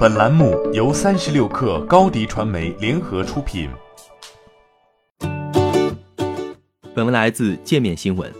本栏目由三十六氪高低传媒联合出品。本文来自界面新闻。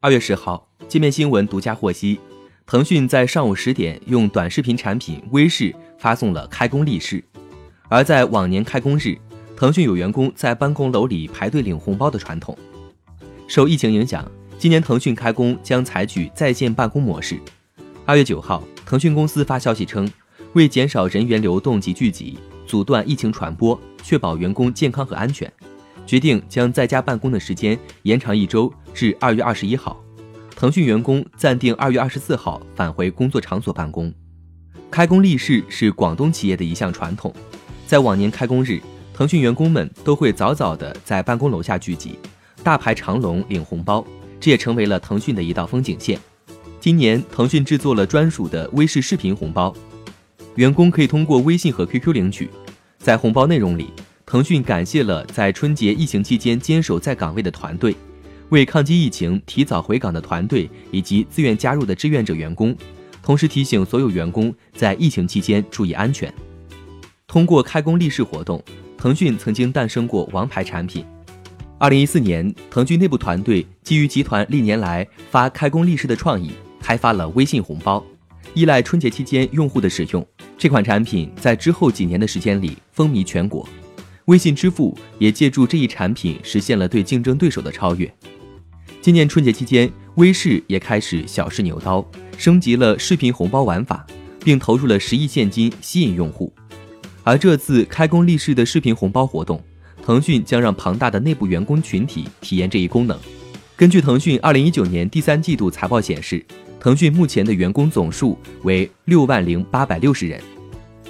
二月十号，界面新闻独家获悉，腾讯在上午十点用短视频产品微视发送了开工利是。而在往年开工日，腾讯有员工在办公楼里排队领红包的传统。受疫情影响，今年腾讯开工将采取在线办公模式。二月九号，腾讯公司发消息称，为减少人员流动及聚集，阻断疫情传播，确保员工健康和安全，决定将在家办公的时间延长一周至二月二十一号。腾讯员工暂定二月二十四号返回工作场所办公。开工立誓是广东企业的一项传统，在往年开工日，腾讯员工们都会早早的在办公楼下聚集。大排长龙领红包，这也成为了腾讯的一道风景线。今年，腾讯制作了专属的微视视频红包，员工可以通过微信和 QQ 领取。在红包内容里，腾讯感谢了在春节疫情期间坚守在岗位的团队，为抗击疫情提早回岗的团队以及自愿加入的志愿者员工，同时提醒所有员工在疫情期间注意安全。通过开工立誓活动，腾讯曾经诞生过王牌产品。二零一四年，腾讯内部团队基于集团历年来发开工立誓的创意，开发了微信红包。依赖春节期间用户的使用，这款产品在之后几年的时间里风靡全国。微信支付也借助这一产品实现了对竞争对手的超越。今年春节期间，微视也开始小试牛刀，升级了视频红包玩法，并投入了十亿现金吸引用户。而这次开工立誓的视频红包活动。腾讯将让庞大的内部员工群体体验这一功能。根据腾讯二零一九年第三季度财报显示，腾讯目前的员工总数为六万零八百六十人。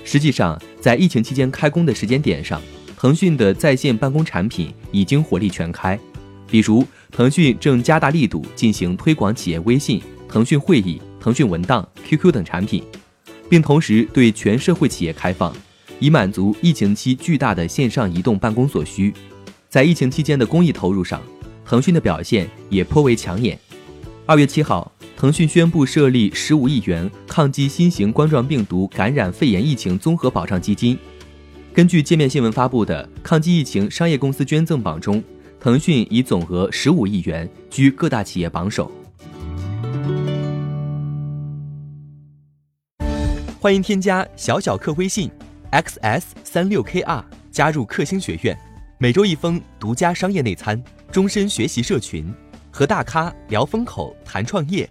实际上，在疫情期间开工的时间点上，腾讯的在线办公产品已经火力全开。比如，腾讯正加大力度进行推广企业微信、腾讯会议、腾讯文档、QQ 等产品，并同时对全社会企业开放。以满足疫情期巨大的线上移动办公所需，在疫情期间的公益投入上，腾讯的表现也颇为抢眼。二月七号，腾讯宣布设立十五亿元抗击新型冠状病毒感染肺炎疫情综合保障基金。根据界面新闻发布的抗击疫情商业公司捐赠榜中，腾讯以总额十五亿元居各大企业榜首。欢迎添加小小客微信。xs 三六 kr 加入克星学院，每周一封独家商业内参，终身学习社群，和大咖聊风口谈创业，